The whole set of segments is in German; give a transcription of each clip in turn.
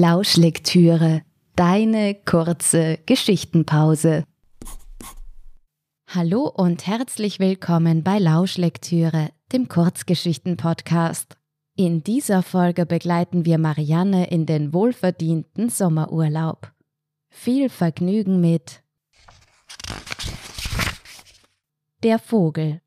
Lauschlektüre, deine kurze Geschichtenpause. Hallo und herzlich willkommen bei Lauschlektüre, dem Kurzgeschichten-Podcast. In dieser Folge begleiten wir Marianne in den wohlverdienten Sommerurlaub. Viel Vergnügen mit Der Vogel.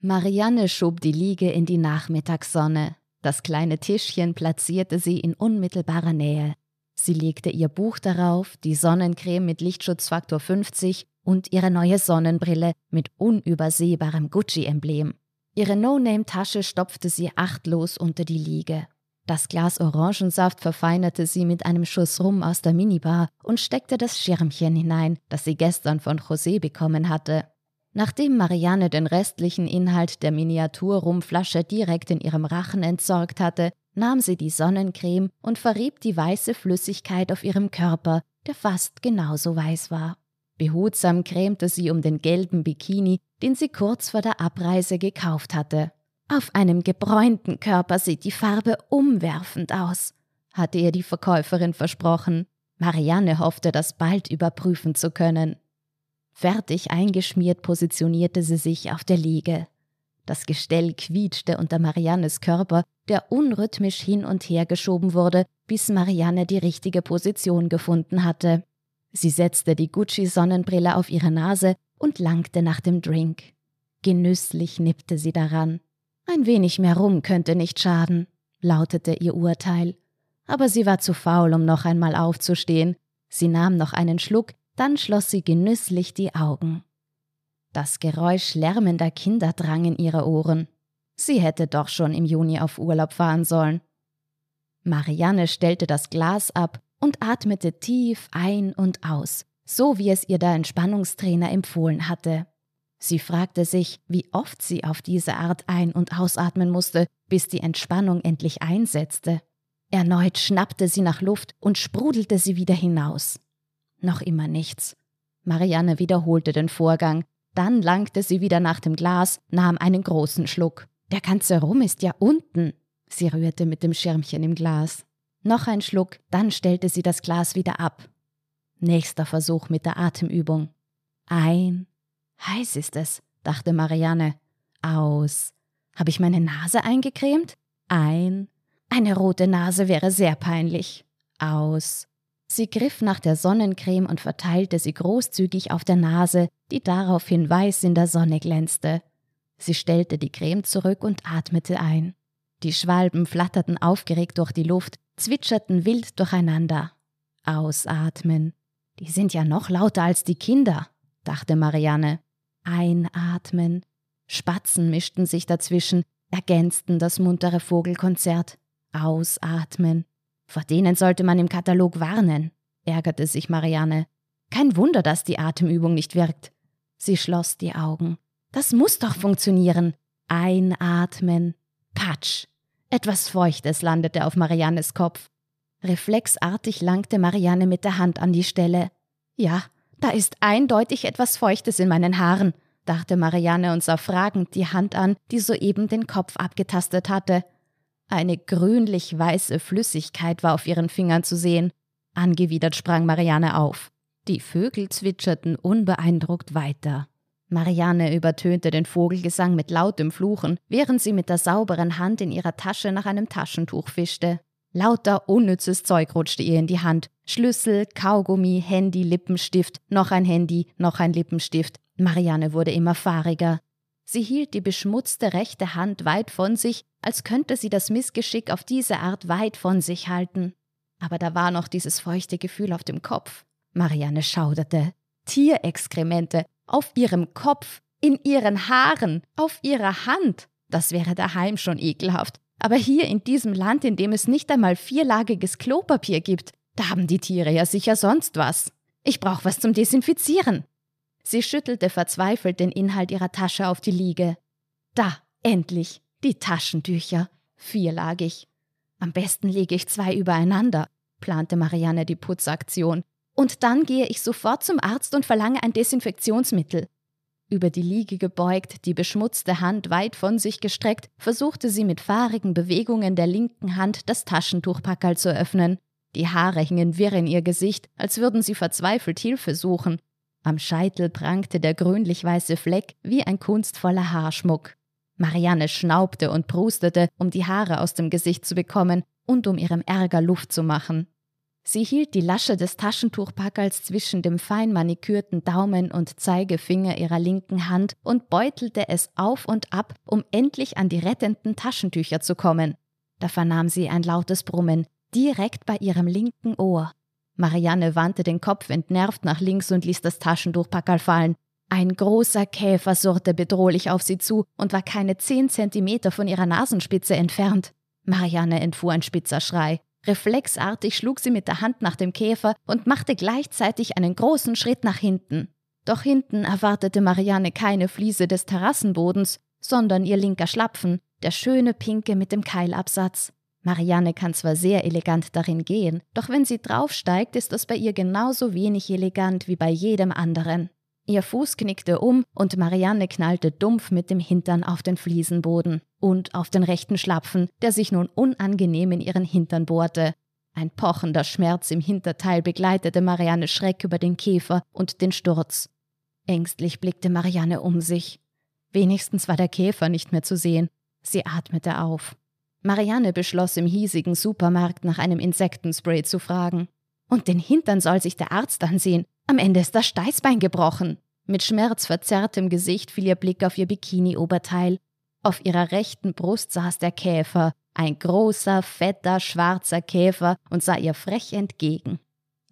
Marianne schob die Liege in die Nachmittagssonne. Das kleine Tischchen platzierte sie in unmittelbarer Nähe. Sie legte ihr Buch darauf, die Sonnencreme mit Lichtschutzfaktor 50 und ihre neue Sonnenbrille mit unübersehbarem Gucci-Emblem. Ihre No-Name-Tasche stopfte sie achtlos unter die Liege. Das Glas Orangensaft verfeinerte sie mit einem Schuss Rum aus der Minibar und steckte das Schirmchen hinein, das sie gestern von José bekommen hatte. Nachdem Marianne den restlichen Inhalt der Miniaturrumflasche direkt in ihrem Rachen entsorgt hatte, nahm sie die Sonnencreme und verrieb die weiße Flüssigkeit auf ihrem Körper, der fast genauso weiß war. Behutsam cremte sie um den gelben Bikini, den sie kurz vor der Abreise gekauft hatte. Auf einem gebräunten Körper sieht die Farbe umwerfend aus, hatte ihr die Verkäuferin versprochen. Marianne hoffte, das bald überprüfen zu können. Fertig eingeschmiert positionierte sie sich auf der Liege. Das Gestell quietschte unter Mariannes Körper, der unrhythmisch hin und her geschoben wurde, bis Marianne die richtige Position gefunden hatte. Sie setzte die Gucci-Sonnenbrille auf ihre Nase und langte nach dem Drink. Genüsslich nippte sie daran. Ein wenig mehr Rum könnte nicht schaden, lautete ihr Urteil. Aber sie war zu faul, um noch einmal aufzustehen. Sie nahm noch einen Schluck, dann schloss sie genüsslich die Augen. Das Geräusch lärmender Kinder drang in ihre Ohren. Sie hätte doch schon im Juni auf Urlaub fahren sollen. Marianne stellte das Glas ab und atmete tief ein und aus, so wie es ihr der Entspannungstrainer empfohlen hatte. Sie fragte sich, wie oft sie auf diese Art ein- und ausatmen musste, bis die Entspannung endlich einsetzte. Erneut schnappte sie nach Luft und sprudelte sie wieder hinaus. Noch immer nichts. Marianne wiederholte den Vorgang. Dann langte sie wieder nach dem Glas, nahm einen großen Schluck. Der ganze Rum ist ja unten. Sie rührte mit dem Schirmchen im Glas. Noch ein Schluck, dann stellte sie das Glas wieder ab. Nächster Versuch mit der Atemübung. Ein. Heiß ist es, dachte Marianne. Aus. Habe ich meine Nase eingecremt? Ein. Eine rote Nase wäre sehr peinlich. Aus. Sie griff nach der Sonnencreme und verteilte sie großzügig auf der Nase, die daraufhin weiß in der Sonne glänzte. Sie stellte die Creme zurück und atmete ein. Die Schwalben flatterten aufgeregt durch die Luft, zwitscherten wild durcheinander. Ausatmen. Die sind ja noch lauter als die Kinder, dachte Marianne. Einatmen. Spatzen mischten sich dazwischen, ergänzten das muntere Vogelkonzert. Ausatmen. Vor denen sollte man im Katalog warnen, ärgerte sich Marianne. Kein Wunder, dass die Atemübung nicht wirkt. Sie schloss die Augen. Das muss doch funktionieren. Einatmen. Patsch. Etwas Feuchtes landete auf Mariannes Kopf. Reflexartig langte Marianne mit der Hand an die Stelle. Ja, da ist eindeutig etwas Feuchtes in meinen Haaren, dachte Marianne und sah fragend die Hand an, die soeben den Kopf abgetastet hatte. Eine grünlich-weiße Flüssigkeit war auf ihren Fingern zu sehen. Angewidert sprang Marianne auf. Die Vögel zwitscherten unbeeindruckt weiter. Marianne übertönte den Vogelgesang mit lautem Fluchen, während sie mit der sauberen Hand in ihrer Tasche nach einem Taschentuch fischte. Lauter unnützes Zeug rutschte ihr in die Hand. Schlüssel, Kaugummi, Handy, Lippenstift, noch ein Handy, noch ein Lippenstift. Marianne wurde immer fahriger. Sie hielt die beschmutzte rechte Hand weit von sich, als könnte sie das Missgeschick auf diese Art weit von sich halten. Aber da war noch dieses feuchte Gefühl auf dem Kopf. Marianne schauderte. Tierexkremente auf ihrem Kopf, in ihren Haaren, auf ihrer Hand. Das wäre daheim schon ekelhaft. Aber hier in diesem Land, in dem es nicht einmal vierlagiges Klopapier gibt, da haben die Tiere ja sicher sonst was. Ich brauche was zum Desinfizieren. Sie schüttelte verzweifelt den Inhalt ihrer Tasche auf die Liege. Da, endlich, die Taschentücher, vierlagig. Am besten lege ich zwei übereinander, plante Marianne die Putzaktion. Und dann gehe ich sofort zum Arzt und verlange ein Desinfektionsmittel. Über die Liege gebeugt, die beschmutzte Hand weit von sich gestreckt, versuchte sie mit fahrigen Bewegungen der linken Hand das Taschentuchpackerl zu öffnen. Die Haare hingen wirr in ihr Gesicht, als würden sie verzweifelt Hilfe suchen. Am Scheitel prangte der grünlich-weiße Fleck wie ein kunstvoller Haarschmuck. Marianne schnaubte und prustete, um die Haare aus dem Gesicht zu bekommen und um ihrem Ärger Luft zu machen. Sie hielt die Lasche des Taschentuchpackerls zwischen dem fein manikürten Daumen und Zeigefinger ihrer linken Hand und beutelte es auf und ab, um endlich an die rettenden Taschentücher zu kommen. Da vernahm sie ein lautes Brummen, direkt bei ihrem linken Ohr. Marianne wandte den Kopf entnervt nach links und ließ das Taschentuchpackerl fallen. Ein großer Käfer surrte bedrohlich auf sie zu und war keine zehn Zentimeter von ihrer Nasenspitze entfernt. Marianne entfuhr ein spitzer Schrei. Reflexartig schlug sie mit der Hand nach dem Käfer und machte gleichzeitig einen großen Schritt nach hinten. Doch hinten erwartete Marianne keine Fliese des Terrassenbodens, sondern ihr linker Schlapfen, der schöne pinke mit dem Keilabsatz. Marianne kann zwar sehr elegant darin gehen, doch wenn sie draufsteigt, ist das bei ihr genauso wenig elegant wie bei jedem anderen. Ihr Fuß knickte um und Marianne knallte dumpf mit dem Hintern auf den Fliesenboden und auf den rechten Schlapfen, der sich nun unangenehm in ihren Hintern bohrte. Ein pochender Schmerz im Hinterteil begleitete Marianne Schreck über den Käfer und den Sturz. Ängstlich blickte Marianne um sich. Wenigstens war der Käfer nicht mehr zu sehen. Sie atmete auf. Marianne beschloss, im hiesigen Supermarkt nach einem Insektenspray zu fragen. Und den Hintern soll sich der Arzt ansehen. Am Ende ist das Steißbein gebrochen. Mit schmerzverzerrtem Gesicht fiel ihr Blick auf ihr Bikini-Oberteil. Auf ihrer rechten Brust saß der Käfer, ein großer, fetter, schwarzer Käfer, und sah ihr frech entgegen.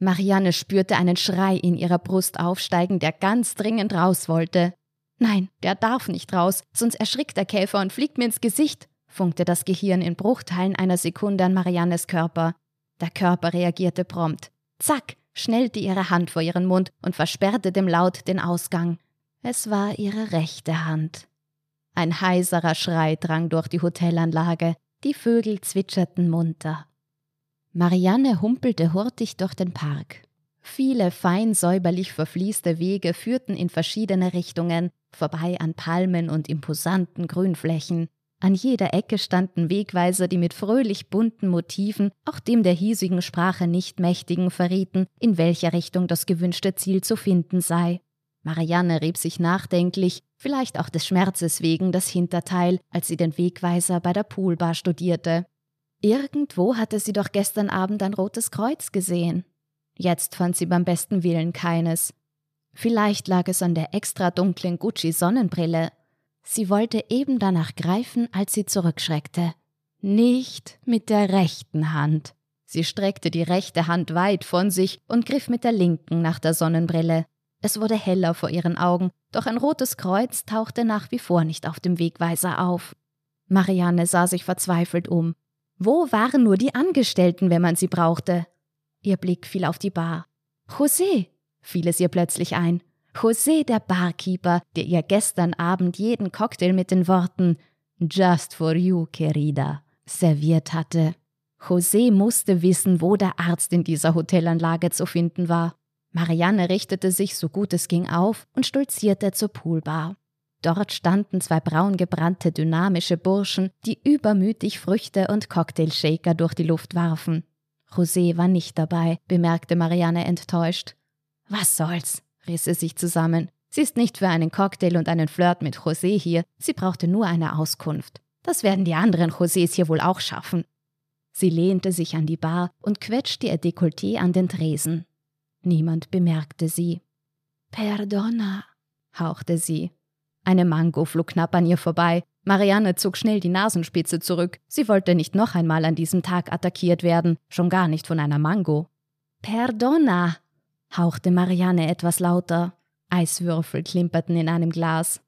Marianne spürte einen Schrei in ihrer Brust aufsteigen, der ganz dringend raus wollte. Nein, der darf nicht raus, sonst erschrickt der Käfer und fliegt mir ins Gesicht, funkte das Gehirn in Bruchteilen einer Sekunde an Mariannes Körper. Der Körper reagierte prompt. Zack, schnellte ihre Hand vor ihren Mund und versperrte dem Laut den Ausgang. Es war ihre rechte Hand. Ein heiserer Schrei drang durch die Hotelanlage, die Vögel zwitscherten munter. Marianne humpelte hurtig durch den Park. Viele fein säuberlich verfließte Wege führten in verschiedene Richtungen, vorbei an Palmen und imposanten Grünflächen. An jeder Ecke standen Wegweiser, die mit fröhlich bunten Motiven auch dem der hiesigen Sprache nicht mächtigen verrieten, in welcher Richtung das gewünschte Ziel zu finden sei. Marianne rieb sich nachdenklich, vielleicht auch des Schmerzes wegen, das Hinterteil, als sie den Wegweiser bei der Poolbar studierte. Irgendwo hatte sie doch gestern Abend ein rotes Kreuz gesehen. Jetzt fand sie beim besten Willen keines. Vielleicht lag es an der extra dunklen Gucci-Sonnenbrille, Sie wollte eben danach greifen, als sie zurückschreckte. Nicht mit der rechten Hand. Sie streckte die rechte Hand weit von sich und griff mit der linken nach der Sonnenbrille. Es wurde heller vor ihren Augen, doch ein rotes Kreuz tauchte nach wie vor nicht auf dem Wegweiser auf. Marianne sah sich verzweifelt um. Wo waren nur die Angestellten, wenn man sie brauchte? Ihr Blick fiel auf die Bar. José, fiel es ihr plötzlich ein. José, der Barkeeper, der ihr gestern Abend jeden Cocktail mit den Worten Just for you, querida serviert hatte. José musste wissen, wo der Arzt in dieser Hotelanlage zu finden war. Marianne richtete sich so gut es ging auf und stolzierte zur Poolbar. Dort standen zwei braungebrannte dynamische Burschen, die übermütig Früchte und Cocktailshaker durch die Luft warfen. José war nicht dabei, bemerkte Marianne enttäuscht. Was soll's? Riss sie sich zusammen. Sie ist nicht für einen Cocktail und einen Flirt mit José hier, sie brauchte nur eine Auskunft. Das werden die anderen Josés hier wohl auch schaffen. Sie lehnte sich an die Bar und quetschte ihr Dekolleté an den Tresen. Niemand bemerkte sie. Perdona, hauchte sie. Eine Mango flog knapp an ihr vorbei. Marianne zog schnell die Nasenspitze zurück. Sie wollte nicht noch einmal an diesem Tag attackiert werden, schon gar nicht von einer Mango. Perdona, hauchte Marianne etwas lauter. Eiswürfel klimperten in einem Glas.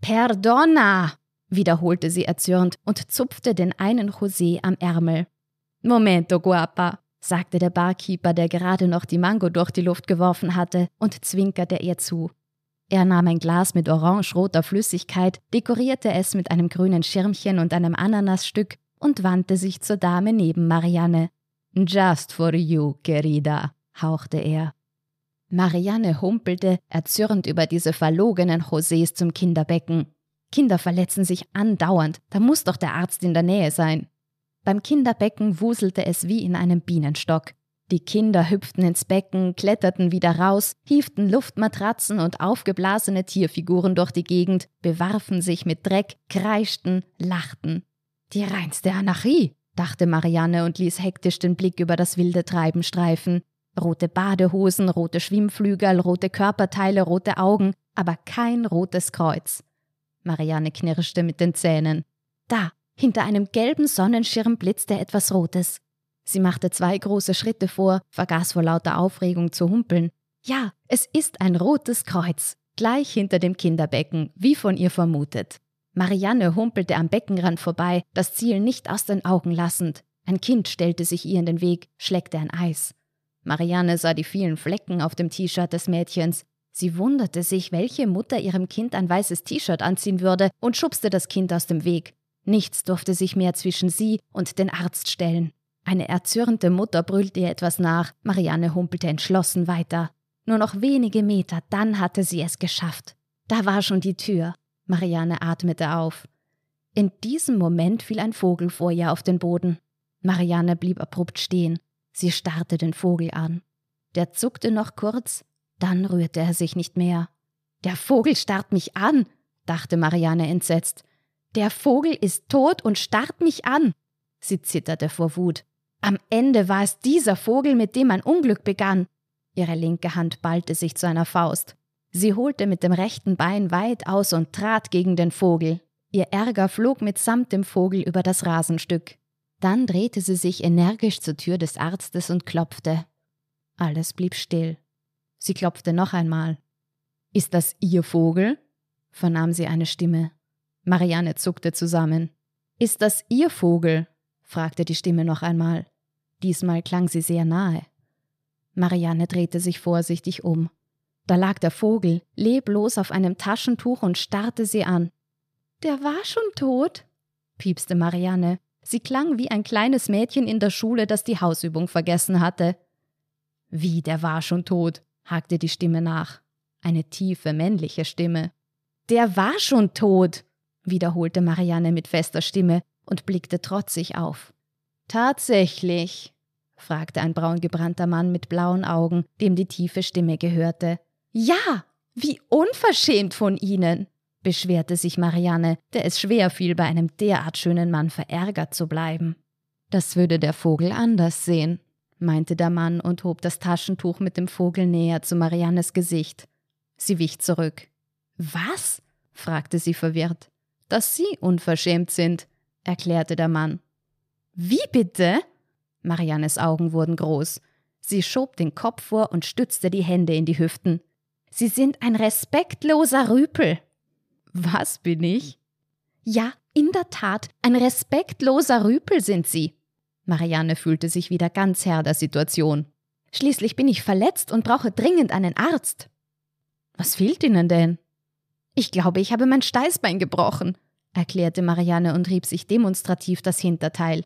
Perdona! wiederholte sie erzürnt und zupfte den einen José am Ärmel. Momento, guapa, sagte der Barkeeper, der gerade noch die Mango durch die Luft geworfen hatte, und zwinkerte ihr zu. Er nahm ein Glas mit orange-roter Flüssigkeit, dekorierte es mit einem grünen Schirmchen und einem Ananasstück und wandte sich zur Dame neben Marianne. Just for you, querida, hauchte er. Marianne humpelte erzürnt über diese verlogenen Josés zum Kinderbecken. Kinder verletzen sich andauernd, da muss doch der Arzt in der Nähe sein. Beim Kinderbecken wuselte es wie in einem Bienenstock. Die Kinder hüpften ins Becken, kletterten wieder raus, hieften Luftmatratzen und aufgeblasene Tierfiguren durch die Gegend, bewarfen sich mit Dreck, kreischten, lachten. Die reinste Anarchie, dachte Marianne und ließ hektisch den Blick über das wilde Treiben streifen. Rote Badehosen, rote Schwimmflügel, rote Körperteile, rote Augen, aber kein rotes Kreuz. Marianne knirschte mit den Zähnen. Da, hinter einem gelben Sonnenschirm blitzte etwas Rotes. Sie machte zwei große Schritte vor, vergaß vor lauter Aufregung zu humpeln. Ja, es ist ein rotes Kreuz, gleich hinter dem Kinderbecken, wie von ihr vermutet. Marianne humpelte am Beckenrand vorbei, das Ziel nicht aus den Augen lassend. Ein Kind stellte sich ihr in den Weg, schleckte ein Eis. Marianne sah die vielen Flecken auf dem T-Shirt des Mädchens. Sie wunderte sich, welche Mutter ihrem Kind ein weißes T-Shirt anziehen würde und schubste das Kind aus dem Weg. Nichts durfte sich mehr zwischen sie und den Arzt stellen. Eine erzürnte Mutter brüllte ihr etwas nach, Marianne humpelte entschlossen weiter. Nur noch wenige Meter, dann hatte sie es geschafft. Da war schon die Tür. Marianne atmete auf. In diesem Moment fiel ein Vogel vor ihr auf den Boden. Marianne blieb abrupt stehen. Sie starrte den Vogel an. Der zuckte noch kurz, dann rührte er sich nicht mehr. Der Vogel starrt mich an, dachte Marianne entsetzt. Der Vogel ist tot und starrt mich an. Sie zitterte vor Wut. Am Ende war es dieser Vogel, mit dem ein Unglück begann. Ihre linke Hand ballte sich zu einer Faust. Sie holte mit dem rechten Bein weit aus und trat gegen den Vogel. Ihr Ärger flog mitsamt dem Vogel über das Rasenstück. Dann drehte sie sich energisch zur Tür des Arztes und klopfte. Alles blieb still. Sie klopfte noch einmal. Ist das Ihr Vogel? vernahm sie eine Stimme. Marianne zuckte zusammen. Ist das Ihr Vogel? fragte die Stimme noch einmal. Diesmal klang sie sehr nahe. Marianne drehte sich vorsichtig um. Da lag der Vogel, leblos auf einem Taschentuch und starrte sie an. Der war schon tot, piepste Marianne. Sie klang wie ein kleines Mädchen in der Schule, das die Hausübung vergessen hatte. Wie, der war schon tot, hakte die Stimme nach. Eine tiefe, männliche Stimme. Der war schon tot, wiederholte Marianne mit fester Stimme und blickte trotzig auf. Tatsächlich? fragte ein braungebrannter Mann mit blauen Augen, dem die tiefe Stimme gehörte. Ja, wie unverschämt von Ihnen, beschwerte sich Marianne, der es schwer fiel, bei einem derart schönen Mann verärgert zu bleiben. Das würde der Vogel anders sehen, meinte der Mann und hob das Taschentuch mit dem Vogel näher zu Mariannes Gesicht. Sie wich zurück. Was? fragte sie verwirrt. Dass Sie unverschämt sind, erklärte der Mann. Wie bitte? Mariannes Augen wurden groß. Sie schob den Kopf vor und stützte die Hände in die Hüften. Sie sind ein respektloser Rüpel. Was bin ich? Ja, in der Tat, ein respektloser Rüpel sind Sie. Marianne fühlte sich wieder ganz Herr der Situation. Schließlich bin ich verletzt und brauche dringend einen Arzt. Was fehlt Ihnen denn? Ich glaube, ich habe mein Steißbein gebrochen, erklärte Marianne und rieb sich demonstrativ das Hinterteil.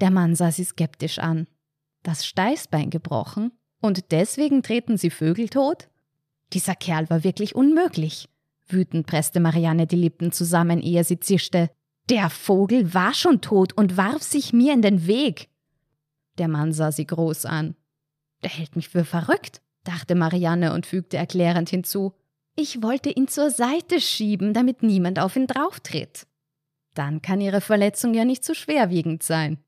Der Mann sah sie skeptisch an. Das Steißbein gebrochen? Und deswegen treten sie Vögel tot? Dieser Kerl war wirklich unmöglich. Wütend presste Marianne die Lippen zusammen, ehe sie zischte. Der Vogel war schon tot und warf sich mir in den Weg. Der Mann sah sie groß an. Der hält mich für verrückt, dachte Marianne und fügte erklärend hinzu. Ich wollte ihn zur Seite schieben, damit niemand auf ihn drauftritt. Dann kann ihre Verletzung ja nicht so schwerwiegend sein.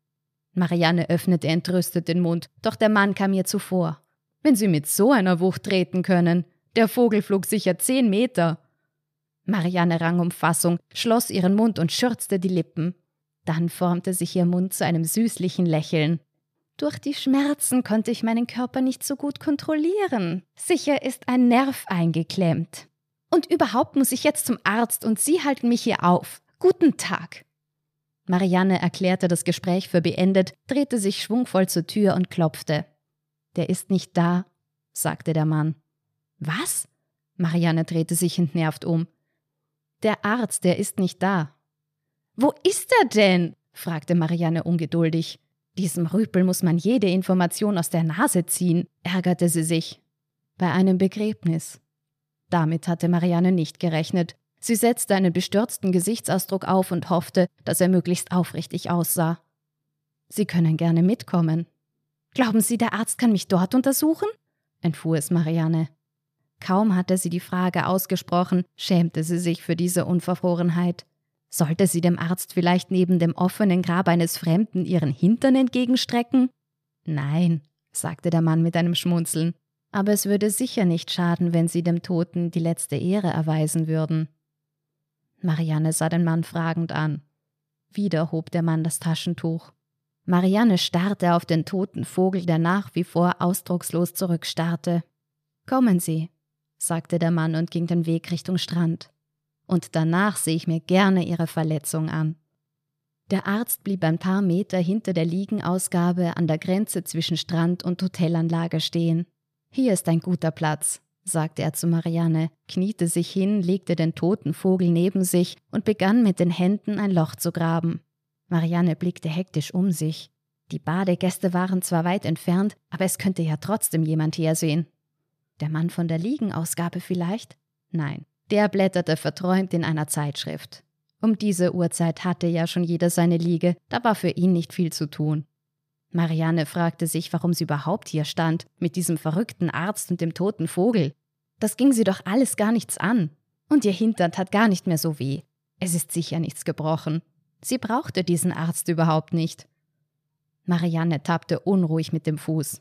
Marianne öffnete entrüstet den Mund, doch der Mann kam ihr zuvor. Wenn sie mit so einer Wucht treten können. Der Vogel flog sicher zehn Meter. Marianne rang um Fassung, schloss ihren Mund und schürzte die Lippen. Dann formte sich ihr Mund zu einem süßlichen Lächeln. Durch die Schmerzen konnte ich meinen Körper nicht so gut kontrollieren. Sicher ist ein Nerv eingeklemmt. Und überhaupt muss ich jetzt zum Arzt und Sie halten mich hier auf. Guten Tag. Marianne erklärte das Gespräch für beendet, drehte sich schwungvoll zur Tür und klopfte. Der ist nicht da, sagte der Mann. Was? Marianne drehte sich entnervt um. Der Arzt, der ist nicht da. Wo ist er denn? fragte Marianne ungeduldig. Diesem Rüpel muss man jede Information aus der Nase ziehen, ärgerte sie sich. Bei einem Begräbnis. Damit hatte Marianne nicht gerechnet. Sie setzte einen bestürzten Gesichtsausdruck auf und hoffte, dass er möglichst aufrichtig aussah. Sie können gerne mitkommen. Glauben Sie, der Arzt kann mich dort untersuchen? entfuhr es Marianne. Kaum hatte sie die Frage ausgesprochen, schämte sie sich für diese Unverfrorenheit. Sollte sie dem Arzt vielleicht neben dem offenen Grab eines Fremden ihren Hintern entgegenstrecken? Nein, sagte der Mann mit einem Schmunzeln, aber es würde sicher nicht schaden, wenn sie dem Toten die letzte Ehre erweisen würden. Marianne sah den Mann fragend an. Wieder hob der Mann das Taschentuch. Marianne starrte auf den toten Vogel, der nach wie vor ausdruckslos zurückstarrte. Kommen Sie, sagte der Mann und ging den Weg Richtung Strand. Und danach sehe ich mir gerne Ihre Verletzung an. Der Arzt blieb ein paar Meter hinter der Liegenausgabe an der Grenze zwischen Strand und Hotelanlage stehen. Hier ist ein guter Platz, sagte er zu Marianne, kniete sich hin, legte den toten Vogel neben sich und begann mit den Händen ein Loch zu graben. Marianne blickte hektisch um sich. Die Badegäste waren zwar weit entfernt, aber es könnte ja trotzdem jemand hier sehen. Der Mann von der Liegenausgabe vielleicht? Nein, der blätterte verträumt in einer Zeitschrift. Um diese Uhrzeit hatte ja schon jeder seine Liege, da war für ihn nicht viel zu tun. Marianne fragte sich, warum sie überhaupt hier stand, mit diesem verrückten Arzt und dem toten Vogel. Das ging sie doch alles gar nichts an. Und ihr Hintern tat gar nicht mehr so weh. Es ist sicher nichts gebrochen. Sie brauchte diesen Arzt überhaupt nicht. Marianne tappte unruhig mit dem Fuß.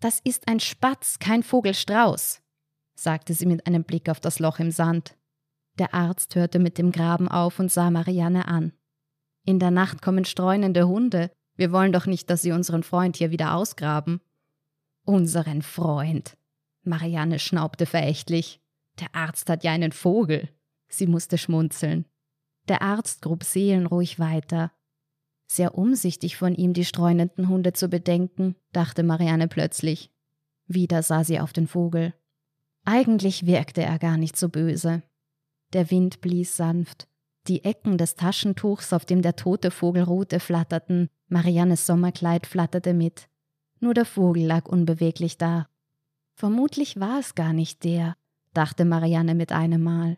Das ist ein Spatz, kein Vogelstrauß, sagte sie mit einem Blick auf das Loch im Sand. Der Arzt hörte mit dem Graben auf und sah Marianne an. In der Nacht kommen streunende Hunde. Wir wollen doch nicht, dass sie unseren Freund hier wieder ausgraben. Unseren Freund. Marianne schnaubte verächtlich. Der Arzt hat ja einen Vogel. Sie musste schmunzeln. Der Arzt grub seelenruhig weiter. Sehr umsichtig von ihm, die streunenden Hunde zu bedenken, dachte Marianne plötzlich. Wieder sah sie auf den Vogel. Eigentlich wirkte er gar nicht so böse. Der Wind blies sanft. Die Ecken des Taschentuchs, auf dem der tote Vogel ruhte, flatterten, Mariannes Sommerkleid flatterte mit. Nur der Vogel lag unbeweglich da. Vermutlich war es gar nicht der, dachte Marianne mit einem Mal.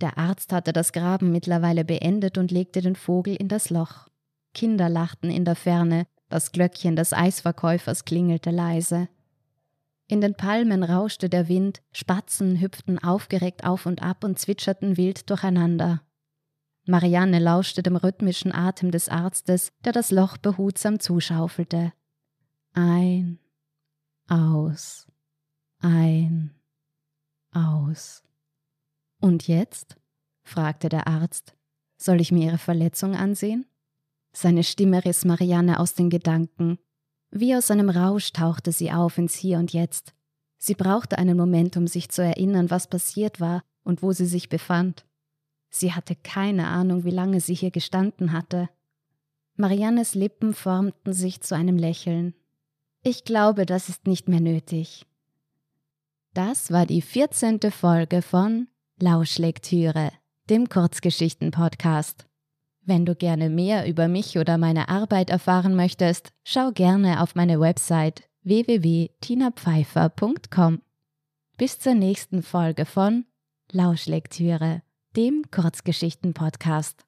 Der Arzt hatte das Graben mittlerweile beendet und legte den Vogel in das Loch. Kinder lachten in der Ferne, das Glöckchen des Eisverkäufers klingelte leise. In den Palmen rauschte der Wind, Spatzen hüpften aufgeregt auf und ab und zwitscherten wild durcheinander. Marianne lauschte dem rhythmischen Atem des Arztes, der das Loch behutsam zuschaufelte. Ein, aus, ein, aus. Und jetzt? fragte der Arzt. Soll ich mir Ihre Verletzung ansehen? Seine Stimme riss Marianne aus den Gedanken. Wie aus einem Rausch tauchte sie auf ins Hier und Jetzt. Sie brauchte einen Moment, um sich zu erinnern, was passiert war und wo sie sich befand. Sie hatte keine Ahnung, wie lange sie hier gestanden hatte. Mariannes Lippen formten sich zu einem Lächeln. Ich glaube, das ist nicht mehr nötig. Das war die vierzehnte Folge von Lauschlektüre, dem Kurzgeschichten-Podcast. Wenn du gerne mehr über mich oder meine Arbeit erfahren möchtest, schau gerne auf meine Website www.tinapfeifer.com. Bis zur nächsten Folge von Lauschlektüre, dem Kurzgeschichten-Podcast.